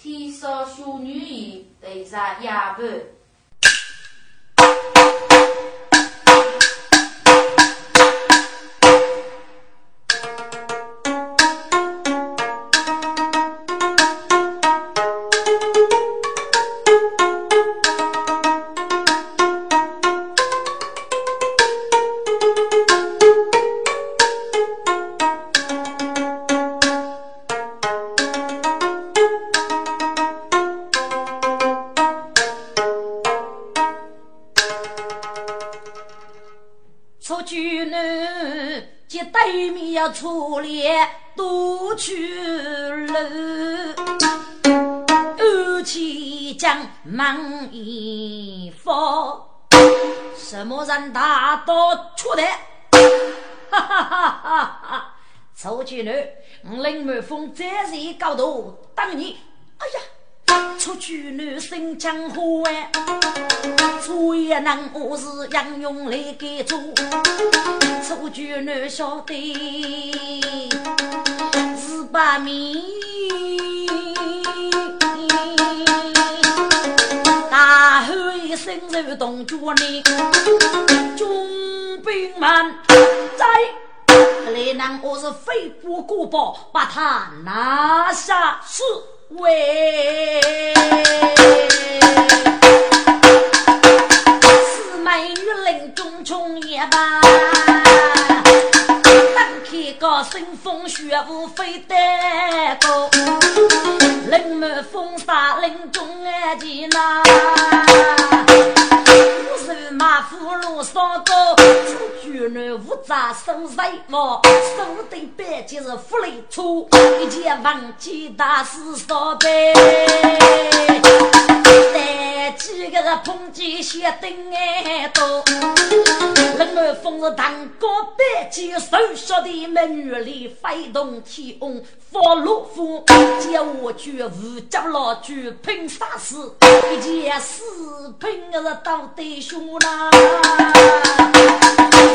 天上小女衣，对着夜半。人大刀出来？哈哈哈哈哈！出去了，林满峰再是高度等你。哎呀，出去了，新江湖哎，出也难，我是杨勇来给做。出去难晓得是把命，大吼一声如动脚呢，军兵们在，来人我是飞步过宝，把他拿下是为四。美女林中冲也罢，当开个腥风血雾飞得高，林满风沙冷中安吉那，我是马虎路上高，出去男无扎手财毛，手对白就是福利粗，一件忘记大事少背。几个碰见些灯哎多，冷暖风是堂哥背起手下的美女里飞动天翁发怒火，叫我去五家老君拼杀死，一件事拼是到底凶啦。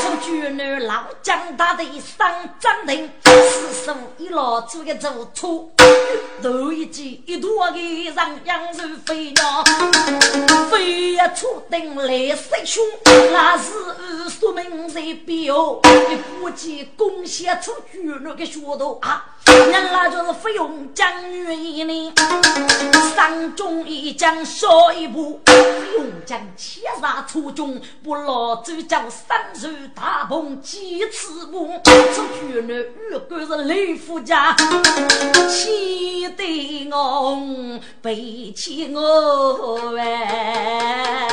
从军女老将大的上战亭，四手一老做个走错，头一记一坨的让羊肉飞鸟。飞呀出顶来势凶，那是说明在表，你估计贡献出去那个血头啊！原来就是费用将军呢，上中一将少一步，费用将切杀出中，不老走将三手大鹏几次步，出去那预感是雷夫家，气得我背起我哎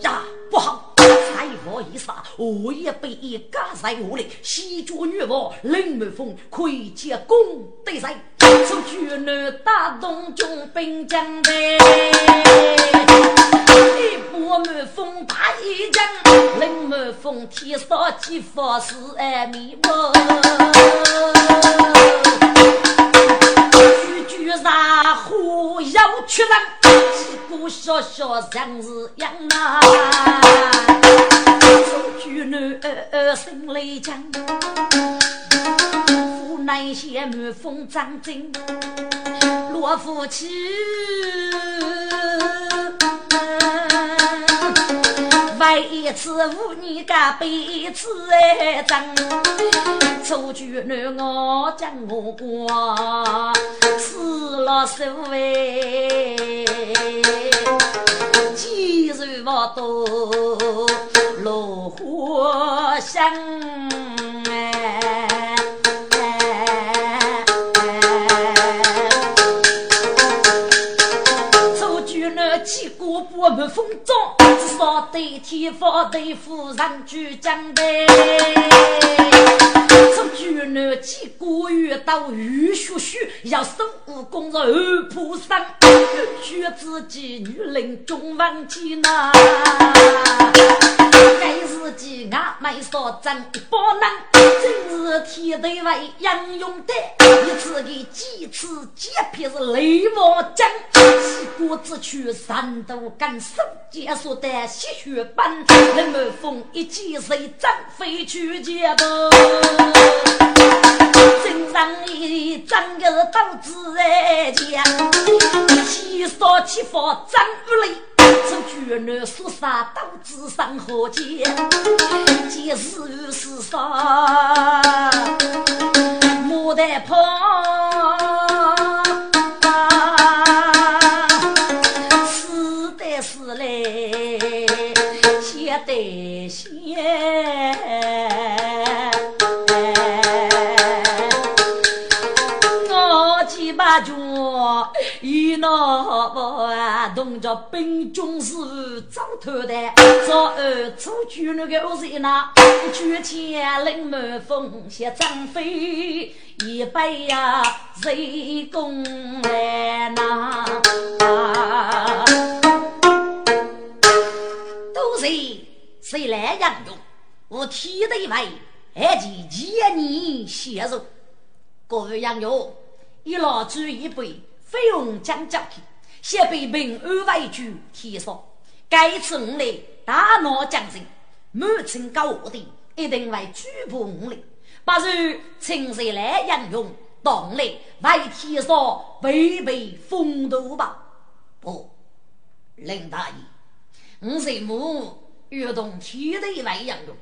呀，不好！再我一杀，我也被一家在屋里。西角女王林满风窥见功德在，出去那大东军兵将队，一波满风打一将，林满风天上几发是爱迷茫。杀虎要去人，几个小小人是样啊！出去男儿心里南县满风张真，落夫妻。为一次无你干辈子哎，真出去男我将我过，死了手哎，几日不多落花香哎。我不满风中，至少得天发对夫人举将的。出去那几个月到雨雪雪，要孙悟空是二菩萨，学自己女人中忘记那。该是几阿妹所争一包能，真是天地为杨勇的，一次给几次几片是雷王将，几个只取三度干手结束的吸血般，人们风一击谁张飞去接不？身上一长个刀子在家，七少七发张不雷，这巨男说啥刀子上何剑？今日是啥？牡丹泡。得先，我几把军一闹不动着兵军是早头的，早二出去那个是那举前领满风，写张飞一杯呀，谁攻来那？都是。谁来养用？我替的一位，还请千年协助。各位养用，一老煮一杯，费用将交去，先被平安为主提上。该次我来大闹江城，满城高我的一定会举报我来。不如请谁来养用？当来为提上违背风度吧？不，林大爷，我是母。越动天的一位杨勇，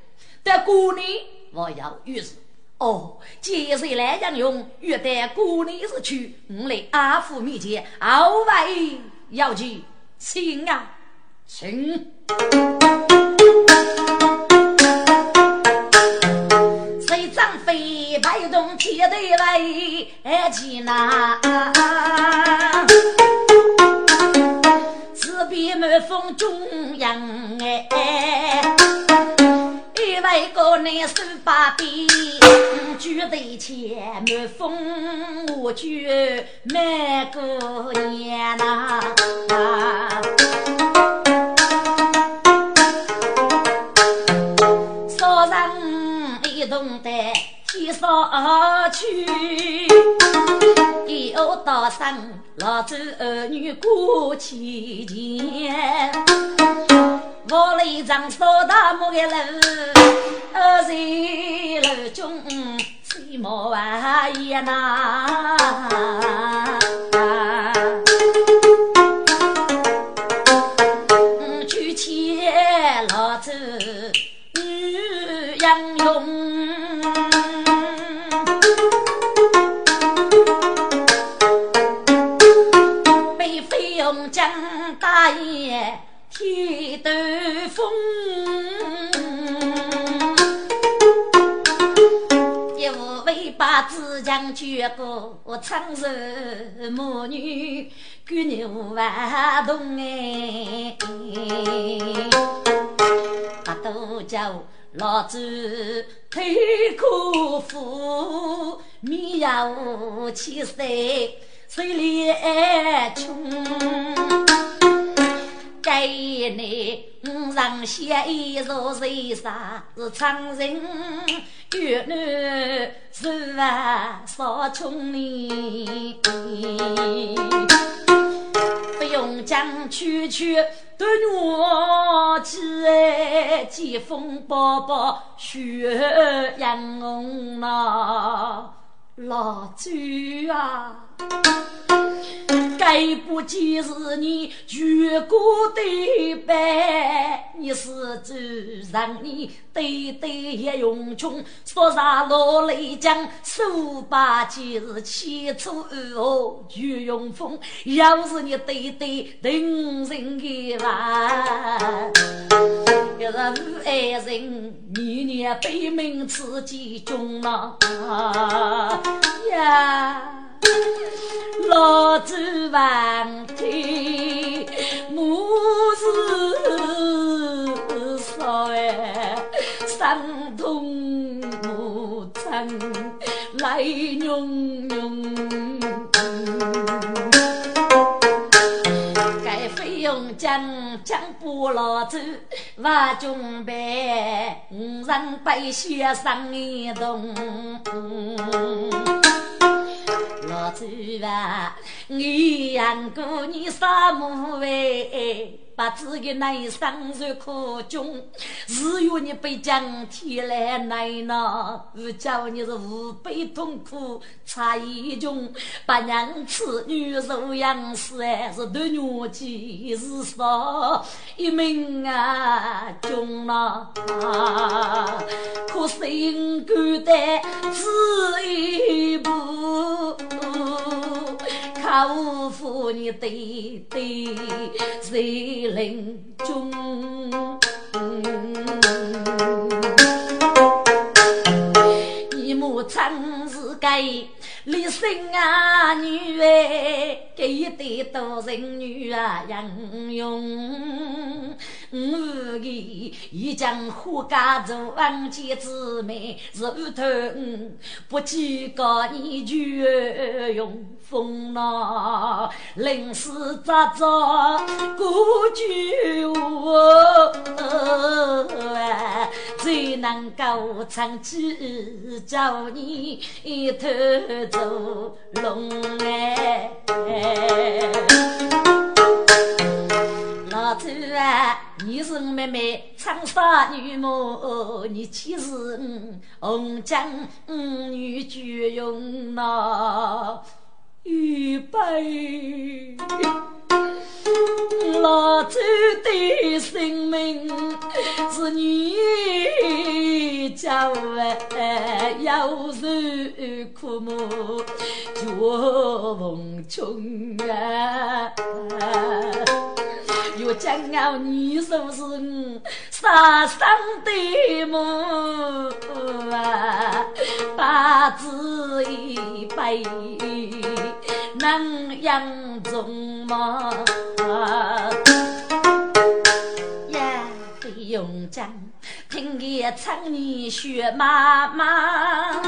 但过年我要遇事。哦，接下来杨勇约得过年日去，我来阿父面前，二位要去，请啊，请。谁张飞摆动天的来，去哪？边满风中央哎，一位高男手把鞭，举头前满风我举满个年呐，少人一动的天上去。有道生，老子儿女过七前。我来长扫大木的楼，二楼中吹毛玩意呐。举起老子女杨勇。江大爷一斗风，一副尾巴子将绝过，长寿母女跟牛玩动哎，大都叫老子推苦，米呀无七岁。水里穷，该你五上写一座谁啥是长人，越南是啊少穷哩，不用讲区区端我几哎，疾风宝宝血阳红呐。老周啊，该不既是你全国的白，你是主让你对对也用穷，说啥老雷将数百件是千出二号全用风，要是你对对等人。的话，要是无爱人，年年悲鸣刺激中了。呀，老子万岁，母是少哎，伤痛母亲来涌涌，该费用将将不老子万准备，五人百血上一动。老祖啊，你养过你三五回？把自己内伤受苦穷，日月你被将天来难呐，我叫你是无悲痛苦，差一穷，把娘子女受养死，是对女妻是少一命啊，穷啊，可心肝胆只一步。靠父你对对在林中，你母亲是该立身啊女哎，给一对多情女啊英勇。我的一将花家做王家姊妹，是头不计高你就用风浪，临时扎着过句话，最能够长期叫你头做龙哎。老周啊，你是我妹妹长沙女模，你岂是红江女巨勇呐？预备，老周的性命是你家哎，有受苦么？绝逢穷啊！将要你说是我杀生的梦啊，八字一辈能养中吗？呀，费用将听见唱你学妈妈，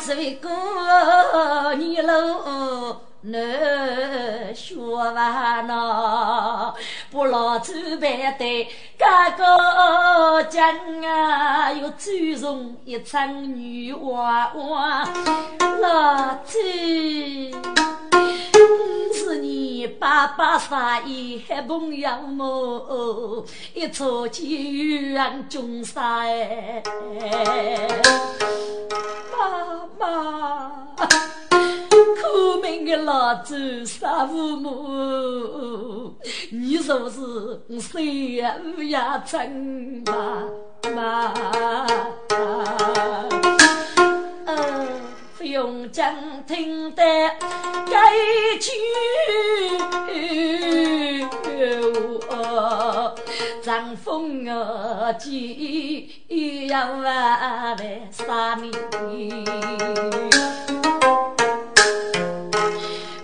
是为过你喽。难说完呐，不老祖辈的哥哥讲啊，又注重一场女娃娃。老祖，是你爸爸杀一朋友么？一撮机缘中杀哎，妈妈。苦命的老祖杀父母，你说是谁呀？乌鸦真妈妈，不用讲，听得该句。张风儿急要来杀你。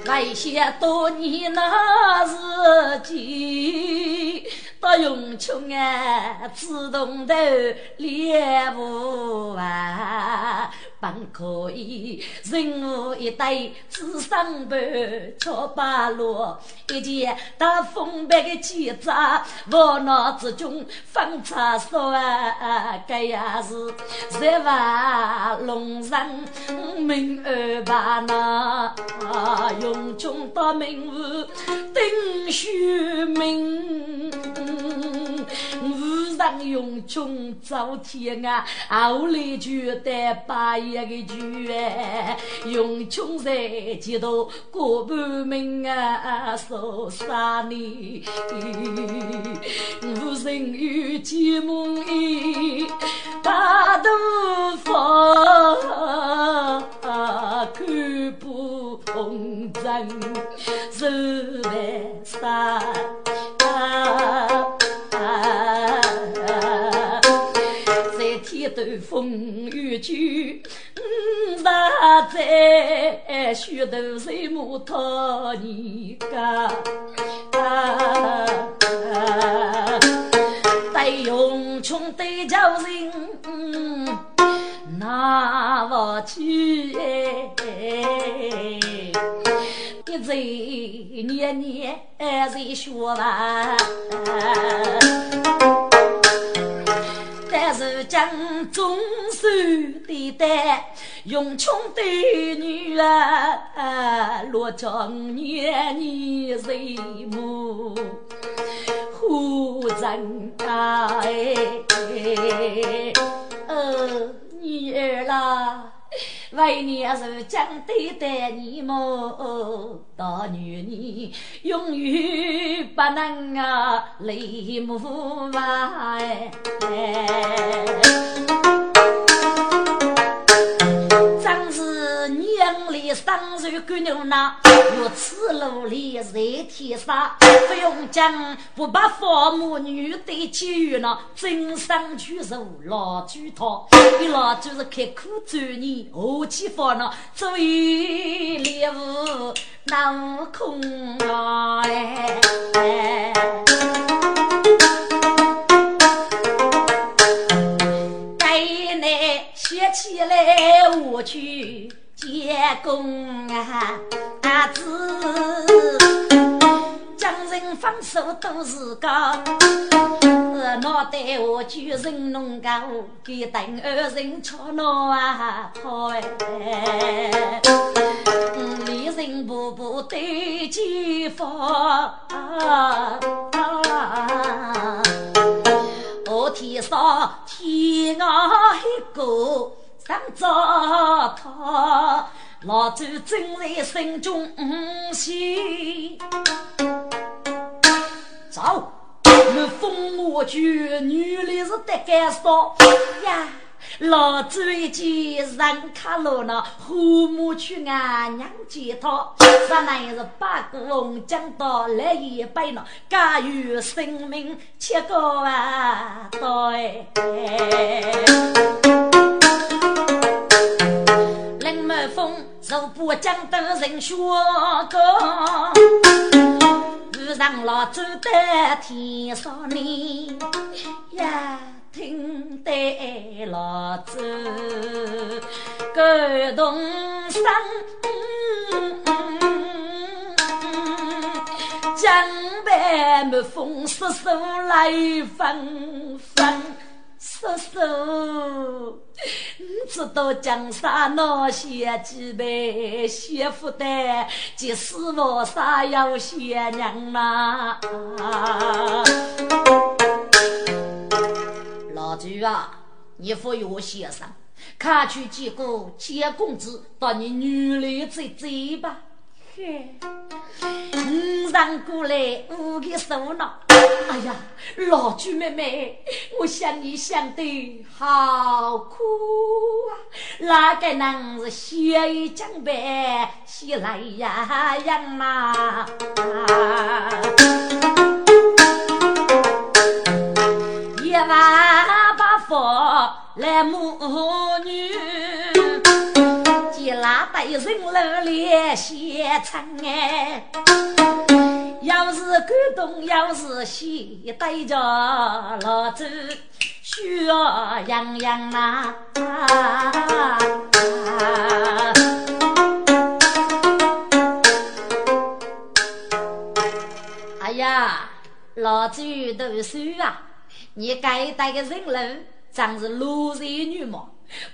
那些多年那日记，到永春啊，自动头练不完。本可以，任务一对只上班，敲八路，一件大风白的旗子，我脑之中放叉烧啊，这也是十万龙人命二把那，用穷到名户定虚名。上用穷造天啊，后来就得把一个句哎，用穷在街头过半命啊，受杀你。无人有寂寞意，大肚方看不红尘，受万杀。在天斗风雨去，那在虚头谁木讨你家？对勇穷对叫人拿不起，嘴年年在说吧。是将中手的担，用穷的女儿落江年年谁母？护人哎，呃，女儿啦。为娘是将对待你么？大女你永远不能啊泪目啊完。生如干牛郎，如此努力在天上，不用讲，不把父母女对起呢，真生去受老猪套，一老就是开苦做年，何其烦恼，做一猎物那悟空啊！该起来我去。结公啊，阿子将人放手都是高，脑袋我就人弄高，给等二人吵闹啊好哎，离人步步对前方，我天上天啊一个。当糟蹋，老祖正在心中喜。走，我封我去，女的是得干说呀。老祖一见人卡罗那，父母去俺娘接他，咱那是八个红将到来一杯呢，家有生命切个啊，对。林某峰，如不将得人学个，遇上老祖的天上呢呀，听得老祖感动声，江北某峰叔叔来纷纷。叔叔，你知道江山那些几辈媳妇的，即使我啥要贤娘吗？老朱啊，你服我先生，看去几个结公子到你女里嘴嘴吧。五上过来五个手脑，哎呀，老朱妹妹，我想你想的好苦啊！哪个能是血雨江边西来呀呀嘛？一万八佛来母女。拉带人楼里写成哎，要是感动，要是喜，对着老子需要洋洋啊！哎呀，老子读书啊，你该带个人楼，真是路人女嘛？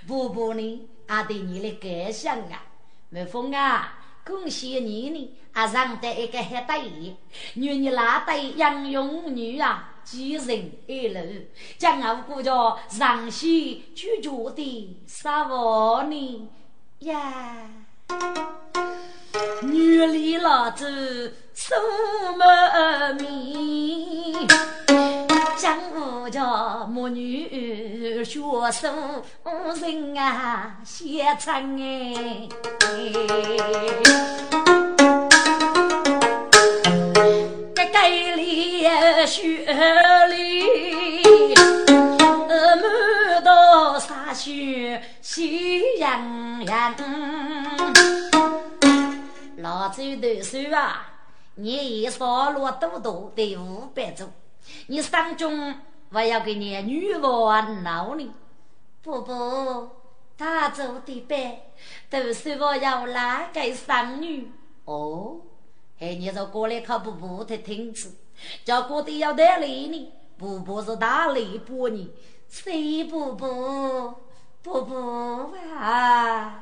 不不呢？阿对你的感想啊，梅峰啊，恭喜你呢！阿上得一个好大爷，女你拉得杨勇女啊，几人一路，将我姑叫上西居住的沙窝呢呀，女里老子苏门面。江湖叫母女学书人啊，写成哎，该该里学里，满道洒雪喜洋洋。老周读书啊，你一少落多多得五百种。你三中我要给你女娃娃闹你，不不，他做的呗，都是我要拉给三女哦。哎，你说过来可不不太听词，叫过的要得理你，不不是大礼不你，谁不不不不啊？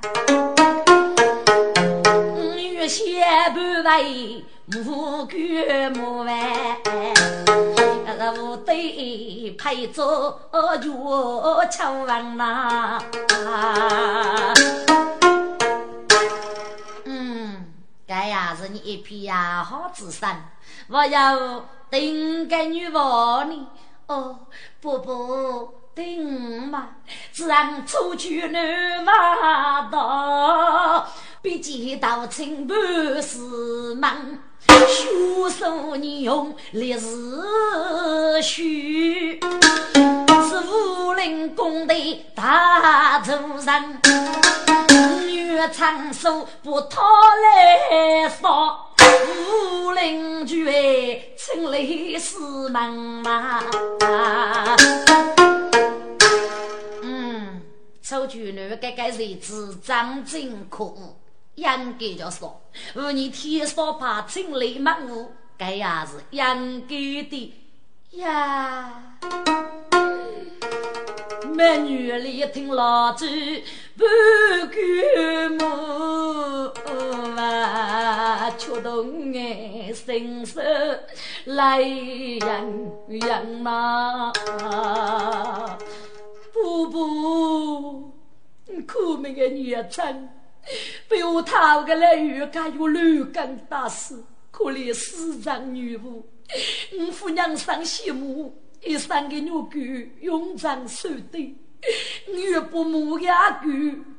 女先不为母干母完。无得配做月秋王呐。嗯，该呀是你一匹呀好子山，我要定个女娃呢。哦，不不。定嘛，自然出去难马到，比见到清白是忙，学手你用烈日虚，是武林公的大主人，女长手不讨来少。武林聚会，请来是忙嘛。丑举女该该日子真可恶，应该叫说，无你天少怕清雷满屋，该也是应该的呀。美女里听老子不干么啊，触动我心手来人人嘛。不不，苦命的女臣，被我讨个来鱼干又乱干大事，可怜死长女巫，我夫娘上羡慕，一生的女眷勇长守对，女不母也狗，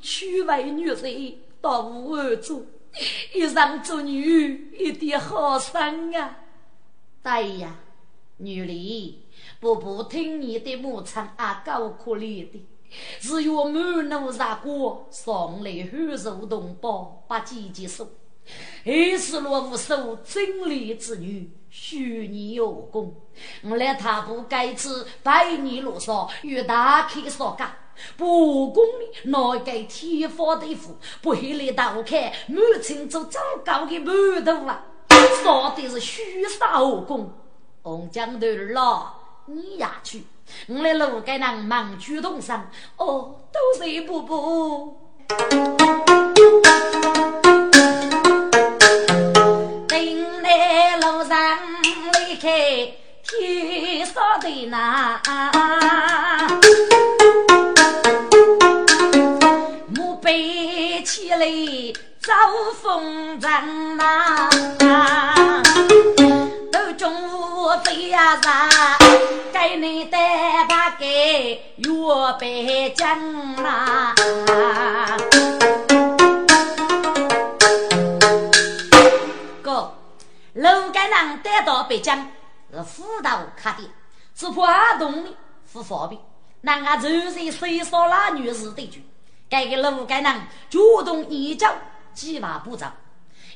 娶为女婿到无二做，一生做女一点好生啊！对呀，女哩。婆婆听你的母亲啊，够可怜的，只有满怒杀过，上来汉族同胞把姐姐说，还是落无数真理之女，许你有功。我来他不该知百年路上与大开所干，不公里拿给天发的福，不黑来倒看母亲做糟糕的馒头啊，说的是虚杀后宫，红江头老。你呀去，我来路该人忙举动上，哦，都是不不。等来路上离开天上的那，木背起来走风筝呐。中午飞呀上，给你带把给岳北京啦。哥，楼盖人带到北京是辅导卡的，是华东的不方便。那俺就是谁说那女士对句，该给楼盖人主动移交计划步骤，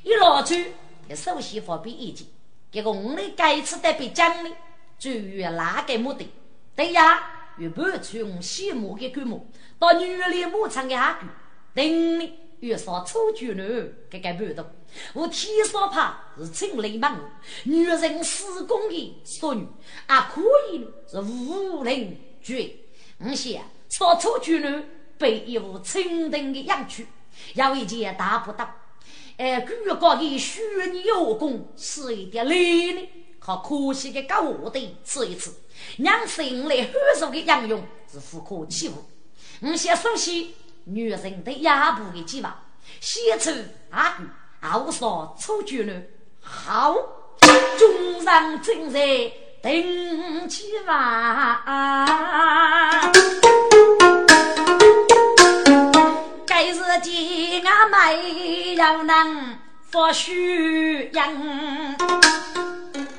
一拿去首先方便意见。结果我们这次在北京呢，就于哪个目的？对呀，与搬出我羡慕的规模，到女里牧场的下去，等呢遇上丑居女这个搬动。我天上怕是青雷门，女人施工的淑女，也可以是武林绝。我想说丑居女被一副清等的样去，要一件大不到。哎，举高的虚拟有功，是一点累呢。好可惜的搞我的吃一次，让心来享受的养用是不可欺负。我先熟悉女人的压迫的计划，先出阿句，后说出句呢。好，中上正在等起啊。该是见俺妹又能发虚样，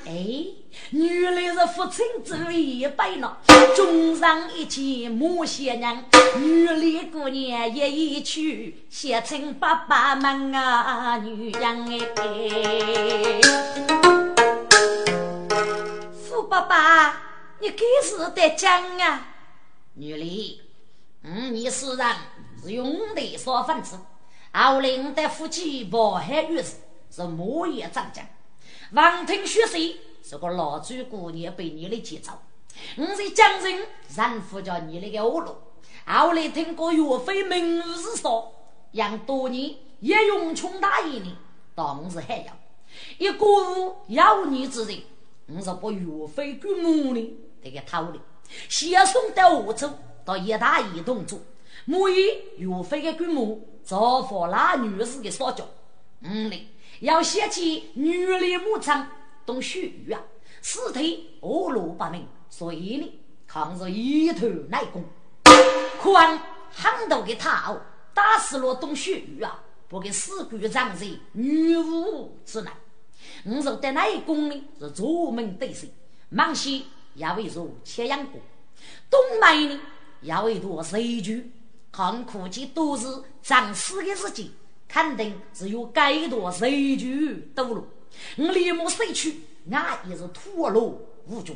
哎，原来是父亲之一辈了。中上一见母贤娘，女里姑娘也一去，写成爸爸们啊女人哎。富爸爸，你可是得讲啊，女里，嗯，你是人。是用的少分子，后领的夫妻渤海御史是莫言张将，王庭学习是个老朱姑娘被你的节奏。我是江人，人夫叫你那个恶路。后来听过岳飞名字说，养多年也用穷大义呢，当是还要一个无妖孽之人，我是把岳飞军母呢，这个偷了，先送到欧洲，到一大一动住。母以岳飞的军母造访那女士的所脚，嗯哩，要写起女的母亲董雪玉啊，尸体恶露不明，所以呢，抗日一头内功，可望很多的他打死了董雪玉啊，不给死鬼长在女巫之内。我说的内功呢是左门对手，芒西也会做切阳功，东门呢也会做水局。看苦计都是长死的日子，肯定是有该多水局堵路。我立马飞去，俺也是脱落无助，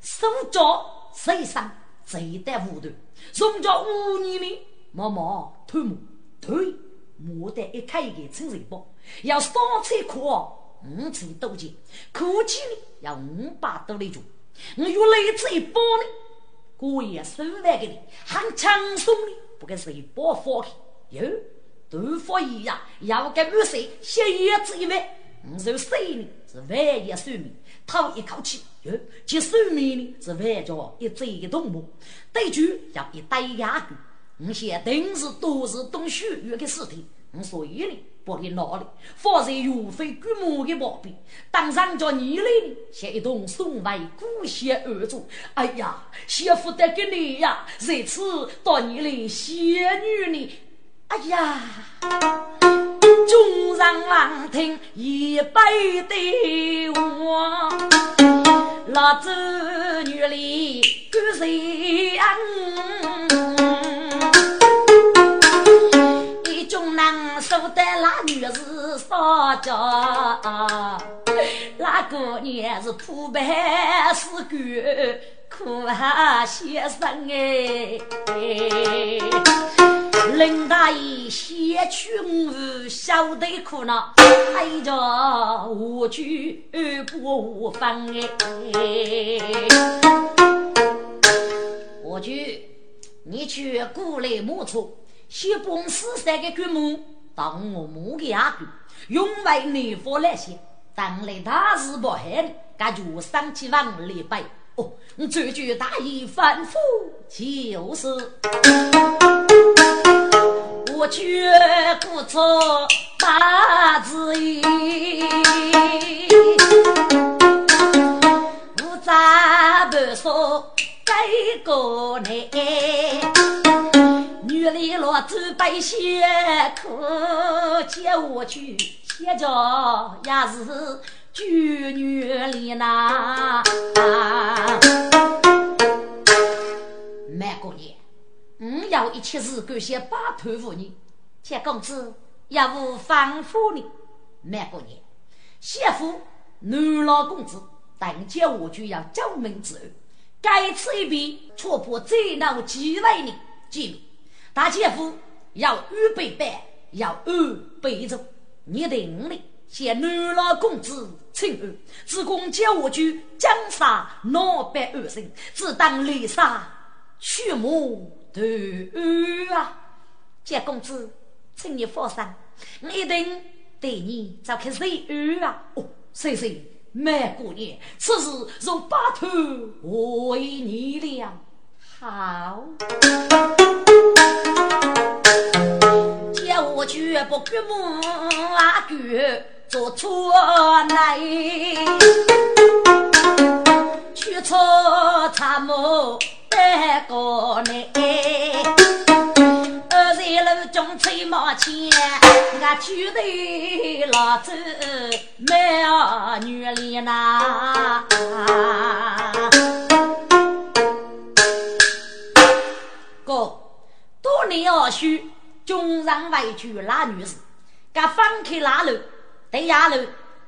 手脚受伤，贼得无端，从家五年里默默偷摸，对，莫得一开一个成人包，要三菜苦，五千多钱，估计呢要五百多来做，我越来这一包呢，过夜十万给你，很轻松的。不跟谁？包放开哟，都发一样，要跟五岁写叶子一枚，五十岁呢？是万叶寿命，吐一口气。哟，接寿命呢？是万家一嘴一动物，对局要一对牙根，我现定是都是懂血缘的尸体，我所以呢。不给闹的，放在岳飞军母的旁边，当上叫你来呢，像一同送外古血而走。哎呀，媳妇得给你呀，这次到你来仙女呢。哎呀，众人望听一辈的话，老子女里跟谁说的那女是少家，那个年是破败是鬼，苦哈先生哎。林大爷先去我晓得苦恼，哎呀，我去不放哎。我去，你去过来摸错，先帮四三个军母。当我母的阿哥，用为内佛来写，当来大事不害，感觉上起往礼拜哦，这句大意反复就是，我绝不错大字意，我咋不说改过来？女里落走白鞋，可见我去写着也是举女里呐。满过年，我要一切事干些把头妇女，且公子也无反复呢。满过年，媳妇男老公子，但见我就要将门之后，该此一笔，戳破最恼几位呢？记住。大姐夫要预备班，要预备着。你的五里写男老公子请安，只供教我去江杀老百二生，只当猎杀畜牧断案啊！杰公子，请你放心，我一定对你召开审案啊！哦，谢谢满姑娘，此事容把头为你了。好。叫我绝不给母阿哥做错来，去错参谋得个来。二在路中吹马前，俺举头老子美女脸呐。多年二叔。中上外去拉女士，该放开拉路，对下路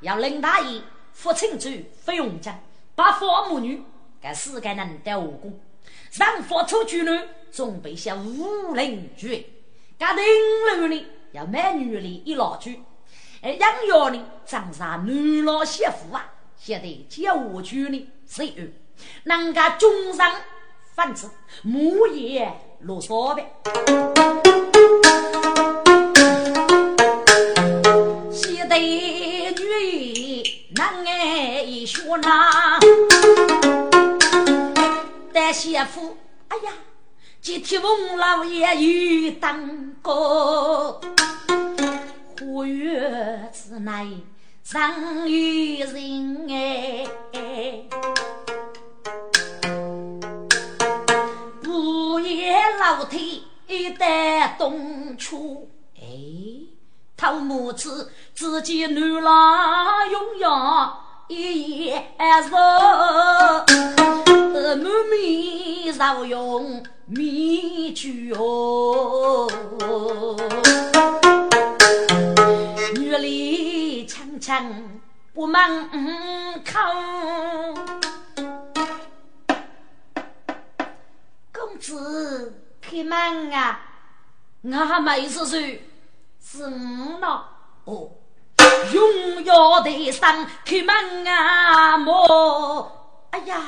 要林大爷付清楚费用金，把父母女该四个人带武功，让付出去呢，准备些武林剧，该顶楼呢要买女的一老句，而养药呢长上女老媳妇啊，现在教我去呢谁有？人家中上反正木叶落沙呗。对女难爱为说那，但媳妇，哎呀，这天翁老爷又当过，花月之内常有人哎，午夜老天得东出哎。偷母子，自己女郎永远一夜愁，满面愁容面具哦。女里轻轻不满口，子开门啊！我没事说。是我呢，哦，荣耀的上开门啊，莫，哎呀，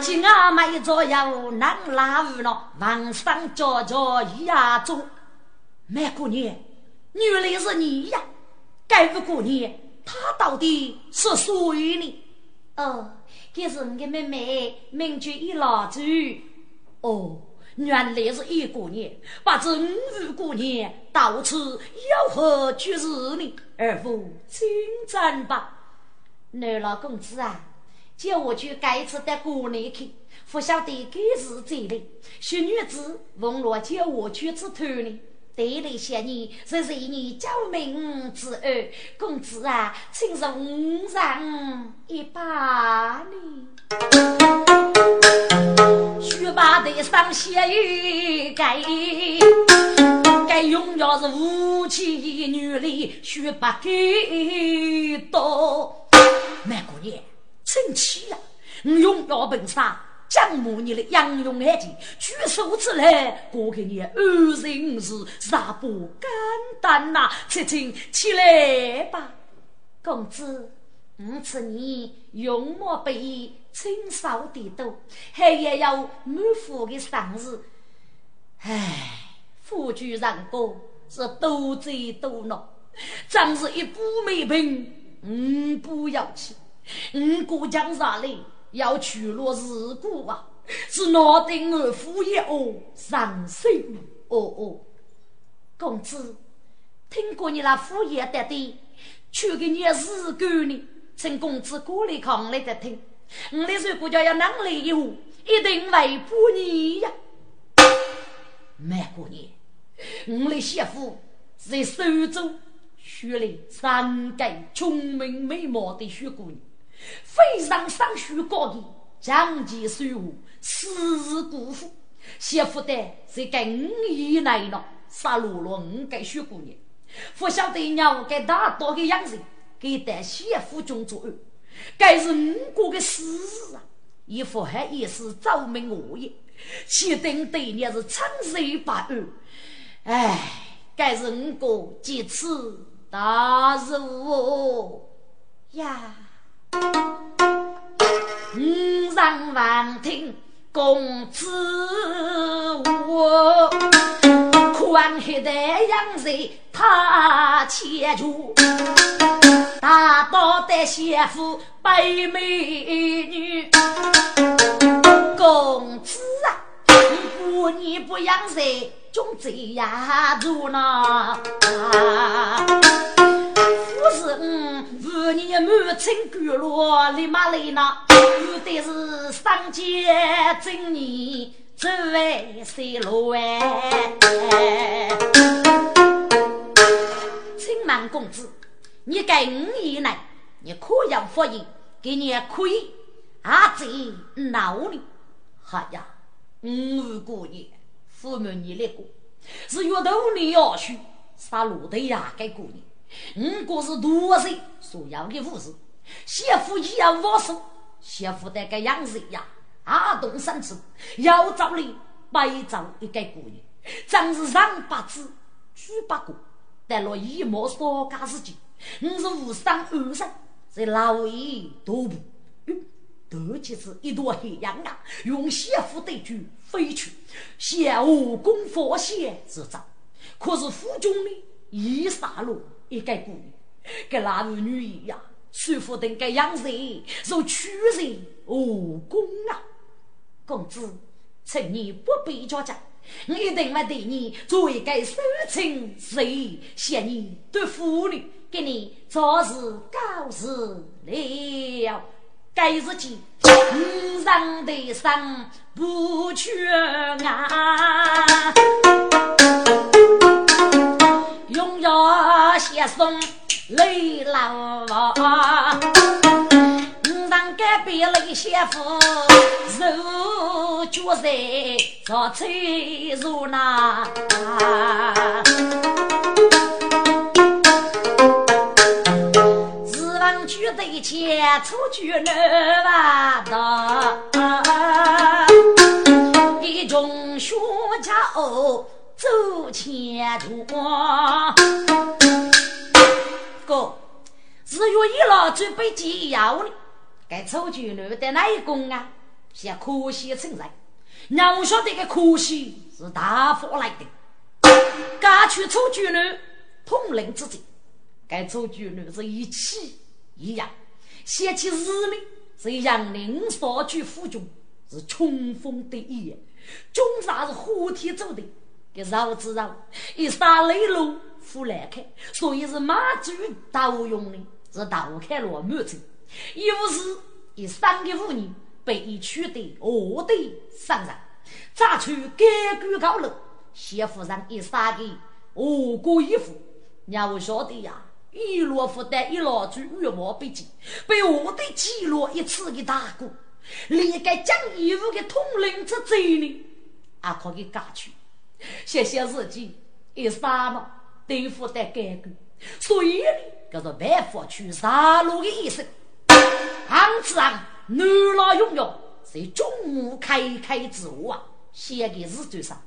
今阿妹左右难拉乌了，晚上叫叫亚洲，没过年，原来是你呀，该不过年，他到底是属于你？哦，这是我的妹妹，名叫一老子，哦。原来是一过年，不知五过年到此有何局事呢？二夫，请战吧。男老公子啊，叫我去该次的过年去，不晓得该是这里。小女子问我叫我去吃团呢。对了些年，是是你救命之恩，公子啊，请容上一把呢。学霸的上写一该，该用要是武器女里须把给多。那姑娘，生气呀！你用要本杀，将母你的杨勇爱情举手之来，过给你二人是啥不简单呐？切请起来吧，公子。五次你用莫比清少的多，还也要满腹的伤日。唉，夫君人哥是多嘴多恼，真是一步没平，五步要起。五过江上来要去落日故啊，是闹得我夫一哦伤心哦哦。公子，听过你那夫爷的的，去给你日故呢？请公子过来看来再听，我的手国家要能力以后，一定为不你呀！没过年，我的媳妇在苏州娶了三个聪明美貌的小姑娘，非常上学高的，讲解书画，时日辜负。媳妇的在跟以内了，杀落了五个小姑娘，不晓得娘给大多的样子。给带媳妇中作案，该是五国的事啊！一副还也是造明恶业，确定对你是长寿百安。哎，该是五国借此大辱呀！五上万听公子我，宽黑的阳日他牵住。大刀的媳妇白美女，公子啊，不你不养生，总这样做呢？是嗯，妇你满城赶路立马来呢，有的是上街正义，走为谁路哎？请问公子。你给五爷呢？你可要发言，给你可以啊？这闹你，哎呀，五姑娘，父母你来过，是月头你要去杀骆驼呀？给姑娘，五哥是多岁所要的护士，媳妇也要我说，媳妇得个养子呀，阿东三次要找你白找一个姑娘，真是上八字去八个，得了一毛少干事情。我是无伤二生，在老爷徒步，得几次一朵黑羊啊，用媳妇对句飞去，想武功佛仙之招。可是府中呢，一杀戮一个姑娘，跟那女女一样，舒服的个样子，如屈人无功啊！公子，请你不必着急，我一定会对你做一个深情谁谢你对妇女，给你早日告辞了。该日间，五上的伤不缺啊，永要写送泪老。五上隔壁雷媳妇，手脚在早催入那。举对前出举难万道，一众学家哦走前途。哥，只有一老准备解药了，该出举难的哪一功啊？先可惜存在，让我晓得个可惜是大福来的。该去出举难，统领之际，该出举难是一起。一样，写起日历是杨凌少举府中，是冲锋的一员，军啥是火天走的，一绕子绕，一杀雷路虎来开，所以是马祖刀用的，是刀开罗满城。又是一三个妇女被一取的恶的上人，砸出盖骨高楼，谢夫人一杀的恶过一夫，你我晓得呀。一落负担，一落住欲望被击，被我的击落一次的打过，连个讲义务的统领之责任，也可以嫁去。谢谢自己一杀嘛，对付的改革，所以呢，叫做办法去杀戮的意思。汉子啊，男老拥有在中午开开之后啊，写给日嘴上，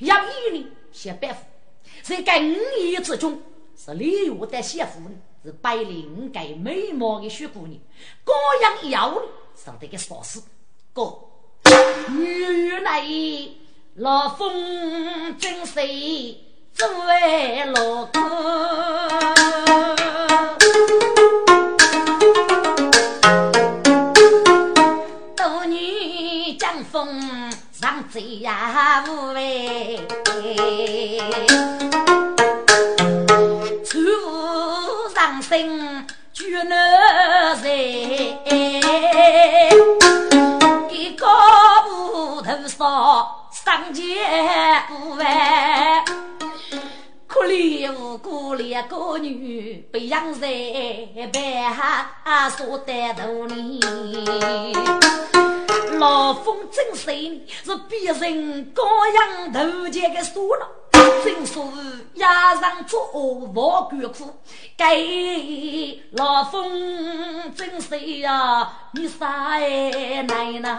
杨毅呢写办法，在该五年之中。是李玉的媳妇呢，是白领盖美貌的小姑娘，各样要呢，少得个啥事？哥，女来，老风真水作为老公，多女江风上贼呀无畏。心绝难在，上上街不完，可怜无辜两个女被养在白哈所带头里，老风真神是别人高阳头前的说了。正所谓压上做卧干苦，该老风真是呀，你啥哎奶奶？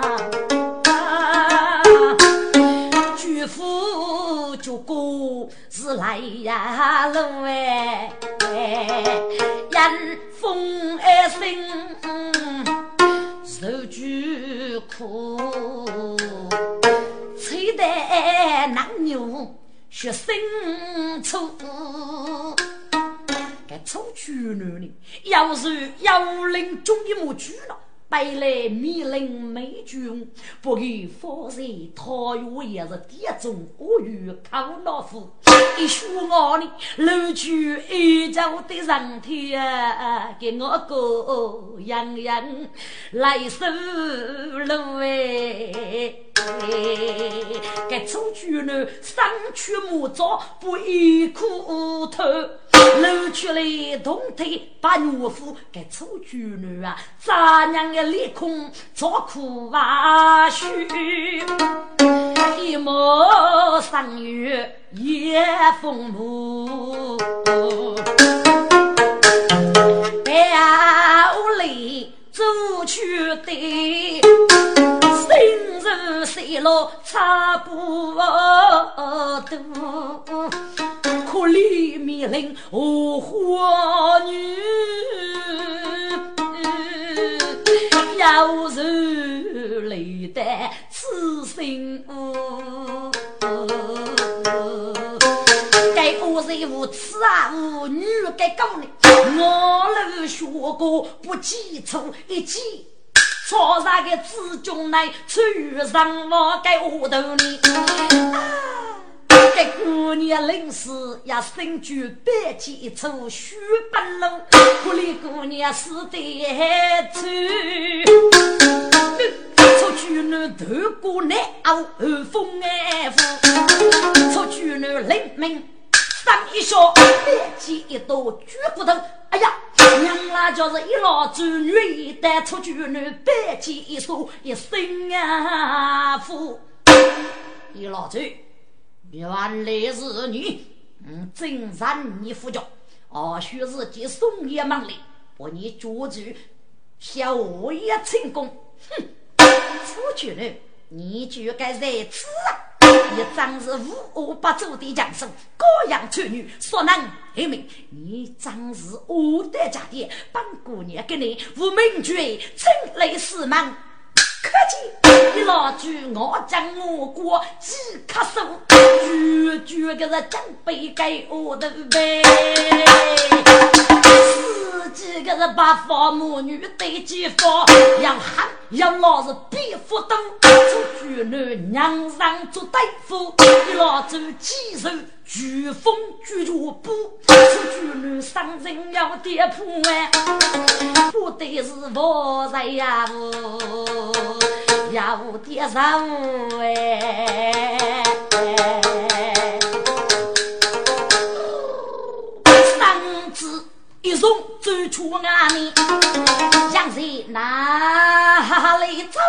举夫就过是来呀路哎，阴风哎声受举苦，吹得难牛。学生处，该出去了呢。要是要领中一模去了。带来米林美军，不给发财，他月也是点中我与靠老夫。一说我呢，露出一脚的人体啊，给我个洋洋来收路哎。该出去呢，上去木早，不一苦头。露出来动腿把岳父给出去了啊！咱娘的脸孔早苦哇须，一抹三月夜风木，表里走去的，心如水落差不多。可怜面临荷花女，要是泪得痴心。该恶人无耻啊！无女该讲呢，我老学过不记错一记。草上的子君来，穿上我该下头呢。这姑娘临时也身居百几一处书本路，可怜姑娘死得还丑。出去呢，头过难熬，寒风爱拂。出去呢，临门上一笑，百几一朵举骨头。哎呀！娘啦，就是一老子女一带出去呢，百几一说一生啊福。一老子原来是你，嗯，真让你服脚。二叔是接送爷忙哩，把你捉住，小我也成功。哼，出去了，你就该在此啊！你真是无恶不作的强手，高阳丑女，所能黑命。你真是恶德家的，本姑娘给你无名绝，真来死忙。客气你老朱我将我过几咳嗽，句句个是真被给我的呗。自己个是把父母女对几方，要喊要老是别不动，出去男娘上做大夫，你老朱几手飓风飓脚步，出去男伤人要跌破哎，不得是佛人呀要跌上哎，嗓子。一送走出外面，向谁哪里走？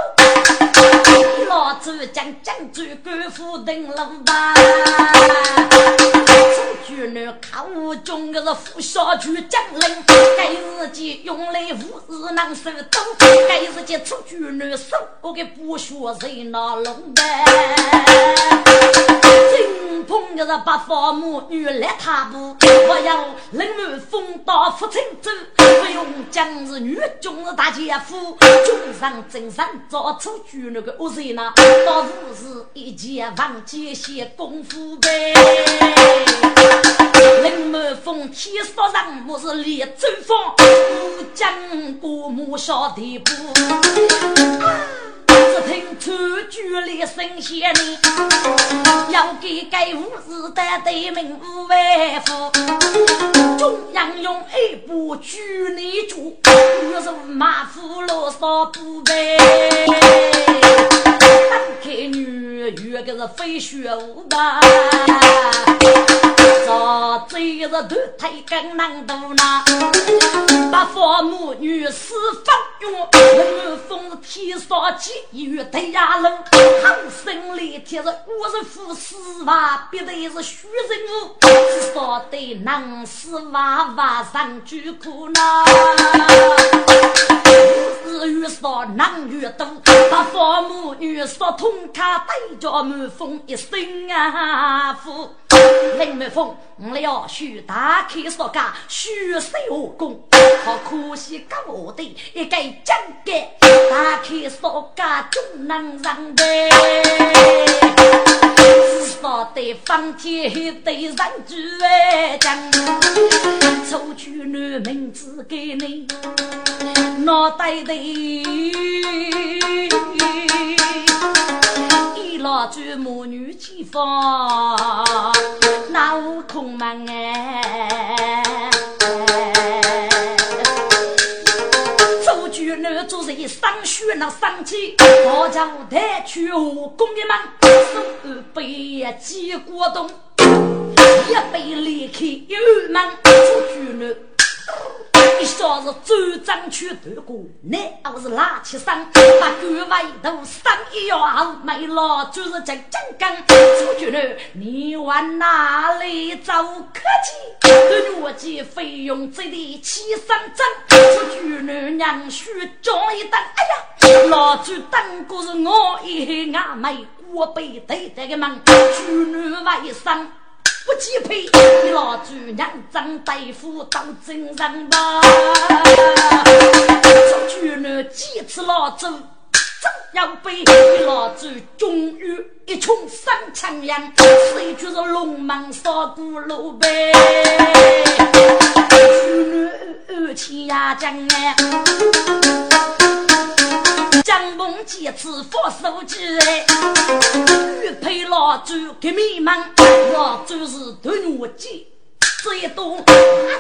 老子将将州官府登龙吧。出去呢，看我中个是副小区将领，该日间用来无日能手动，该日间出去呢，手我给不学谁那龙的。金鹏个是八方母女来踏步，我要冷满风刀赴青州，不用将是女中是大姐夫，军上真上早出去那个恶人呐，倒不是一件房间些功夫呗。冷满风天杀人，我是烈走方，武将过目小地步。只听川剧里声响呢，要给该武士的对名五万户，中央用一部举你主，我是马虎罗少不呗。开女遇个是飞雪舞吧，早追是头推更难度呢，八方母女四方用，冷风是天上起。玉台呀楼，横生立铁是我是富士娃，别的是虚人物，至少得能使娃娃上句苦恼。子越少，能月多，把父母女说通卡，对着满风一声啊呼。林满风，我要许大开说家，许谁武功？好可惜，搞我的一个真干，大开说家总能上台。至少得放天得人居哎，将出去男名字给你，脑袋的。一老举母女齐放，那悟空门哎。就是一上学那上气，我家带去武功的门，手背几果冻，一杯离开油门，出去了。一小子走张去头过，那我是拉起身，把官外头上一摇，没了就是真真干。出去了，你往哪里走？客气，这月季费用这里七三针。出去了，娘婿装一等。哎呀，老朱当过是我一阿妹，我背对这个门，去女外甥。不匹配，你老主娘张大夫当真人吧？出去呢，几次老周，真要被老祖终于一冲上长阳，谁就是龙门扫鼓路呗？女儿气呀将哎，江梦几次发手机，玉佩老祖给迷茫，老祖是头牛鸡。这一栋大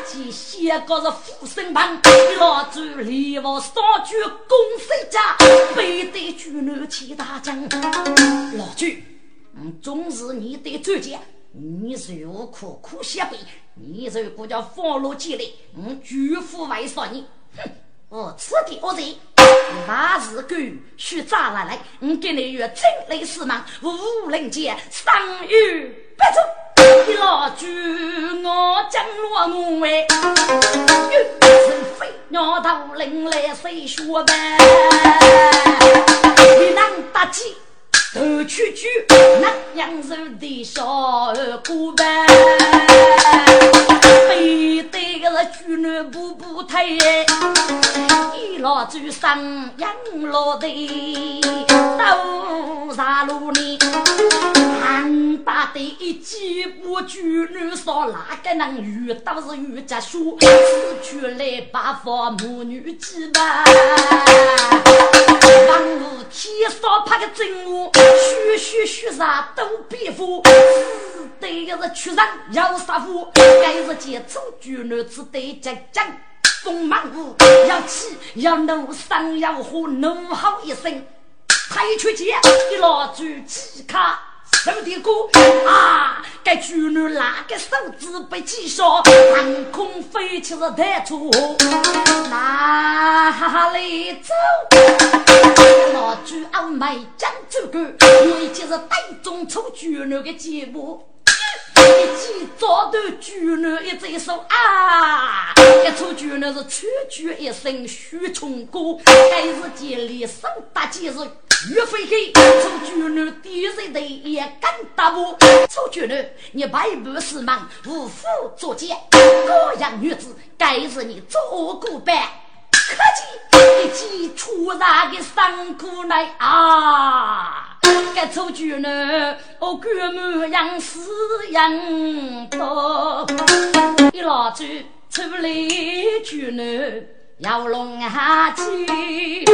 街先个是富生旁，老祖立我上举公孙家，背对巨男齐大将。老祖，嗯，总是你的主见，你是我苦苦相背，你如果叫放落进来，嗯，绝不会杀你。哼，我此地恶贼，那是狗，须扎来来，我给你约真雷死忙，武林间上有不走。老朱，我将落我哎，是飞鸟头领来谁说呗？你能打起头去去，那样子的小姑呗？是巨男步步退，一老朱上养老的，到啥路呢？俺打的一几步巨男少，哪个能遇到是遇家书？此去来把佛母女几吧？万物天上拍个真物，虚虚虚啥都别服。对个是屈人要杀夫，该是见楚巨男子对着将锋芒武，要气要怒上要火怒吼一声，太去见一老猪几卡。手的歌啊，该巨女那个手指被击杀，腾空飞起是太粗，哪里走？老巨傲眉将这个，你就是带中出巨女的节目。一记早都巨男一再说啊，一出巨男是曲曲一声许冲歌，该是建立上大节日。岳飞给出巨男第三代也敢打我，出巨男你百步是忙，无福作奸，各样女子该是你做过呗。可见一记出杀的伤苦来啊！该出去呢，我哥们养死养多，一老子出来去呢，要龙下去，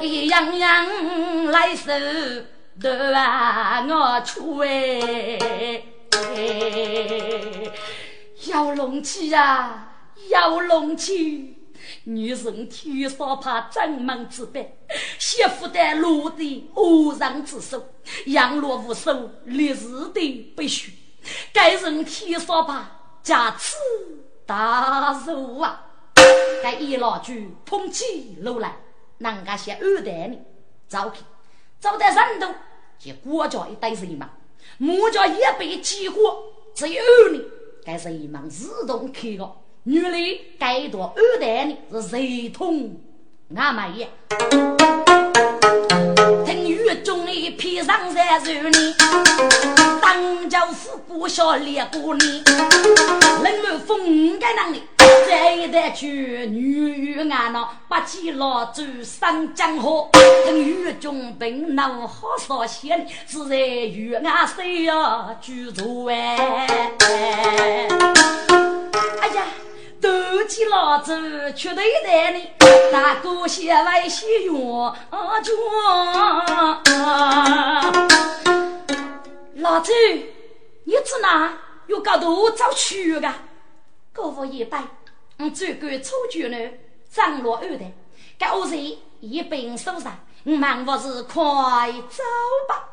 一样样来收都啊我出哎，要龙起呀，要龙去。女人天生怕正门之辈，媳妇的落地恶人之手，养落无手立日的必须。该人天生怕家此大寿啊！该一老句捧起楼来，人家些二代呢？走开，走到人头就国家一堆人嘛，木家也被激活，只有你，该人们自动开了。原来该多二代呢是谁通？俺们也。听雨中的披上山树呢，当家富不小烈过呢，人们风干能力，再一代去女俺那八起老祖上江河，听雨中兵能好少些，自在雨俺谁呀居住哎，哎呀。斗起老子缺对待你，大哥先来先用脚。老子，你指哪有高度找去个？高富一代，嗯，最贵出去呢，张罗二代，该我是一并收上，忙不是快走吧？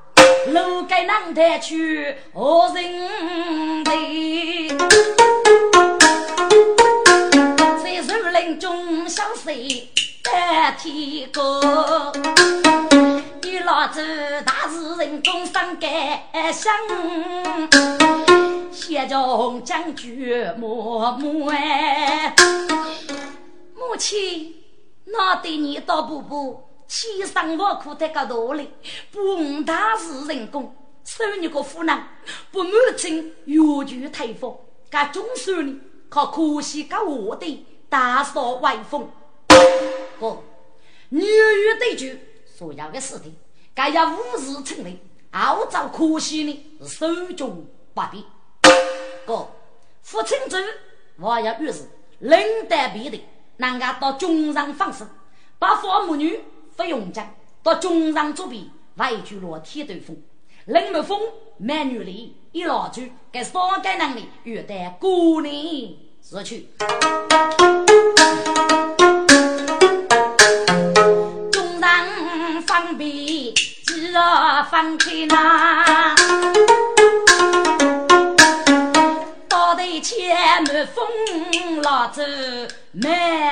路该难得去何人的？中相随白天歌，你老子大是人中上盖香，先叫将军默默哎，母亲，那对你倒不不，千辛万苦得个道理，不大是人工，收你个夫人，不母亲越剧太丰，干中手呢？靠可惜个我的大嫂威风，哥，女与对决，所要的事情，该要五日成立，号召可惜的手脚不便。哥，父亲之我要于是领带必定，让他到中上放生，把父母女费用奖到中上作弊，外去落铁头风，林木风美女里一老去，给三个能力约待过年死去。中上方便，几若分开那。千门风老走美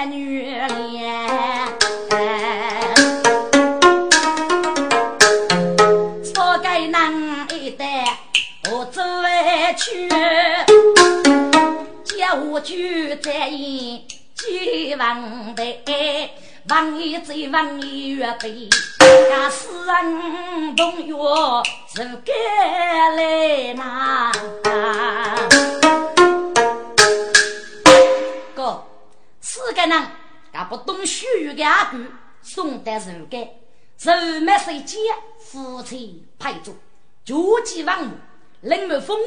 女脸，少给男一代我走回去，我就在意几万倍，万一再万一越倍，那世人同学是该来拿。四个人，也不懂虚语的阿哥，送得肉干，肉没谁接，夫妻配做，就几万亩，林木风里，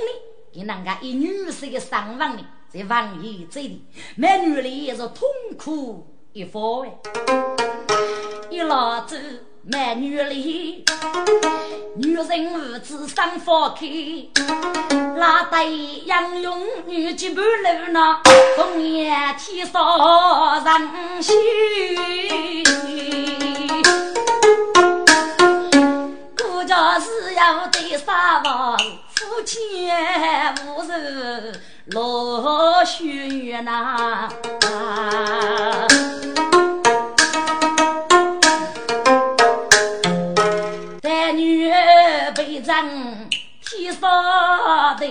给人家一女婿的上房里，在房里嘴里，美女里也是痛苦一番哎，一老子。男女里，女人无知生花开，拉得杨勇女结伴路呢，红颜天上人心。国家是要对沙房，夫妻无事落雪呐。天上的，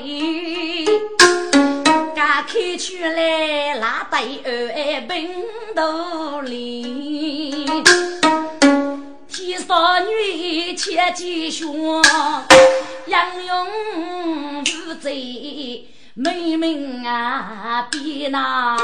家开出来拉对二平头里，天上女千金兄，杨勇不在，妹妹啊，别那。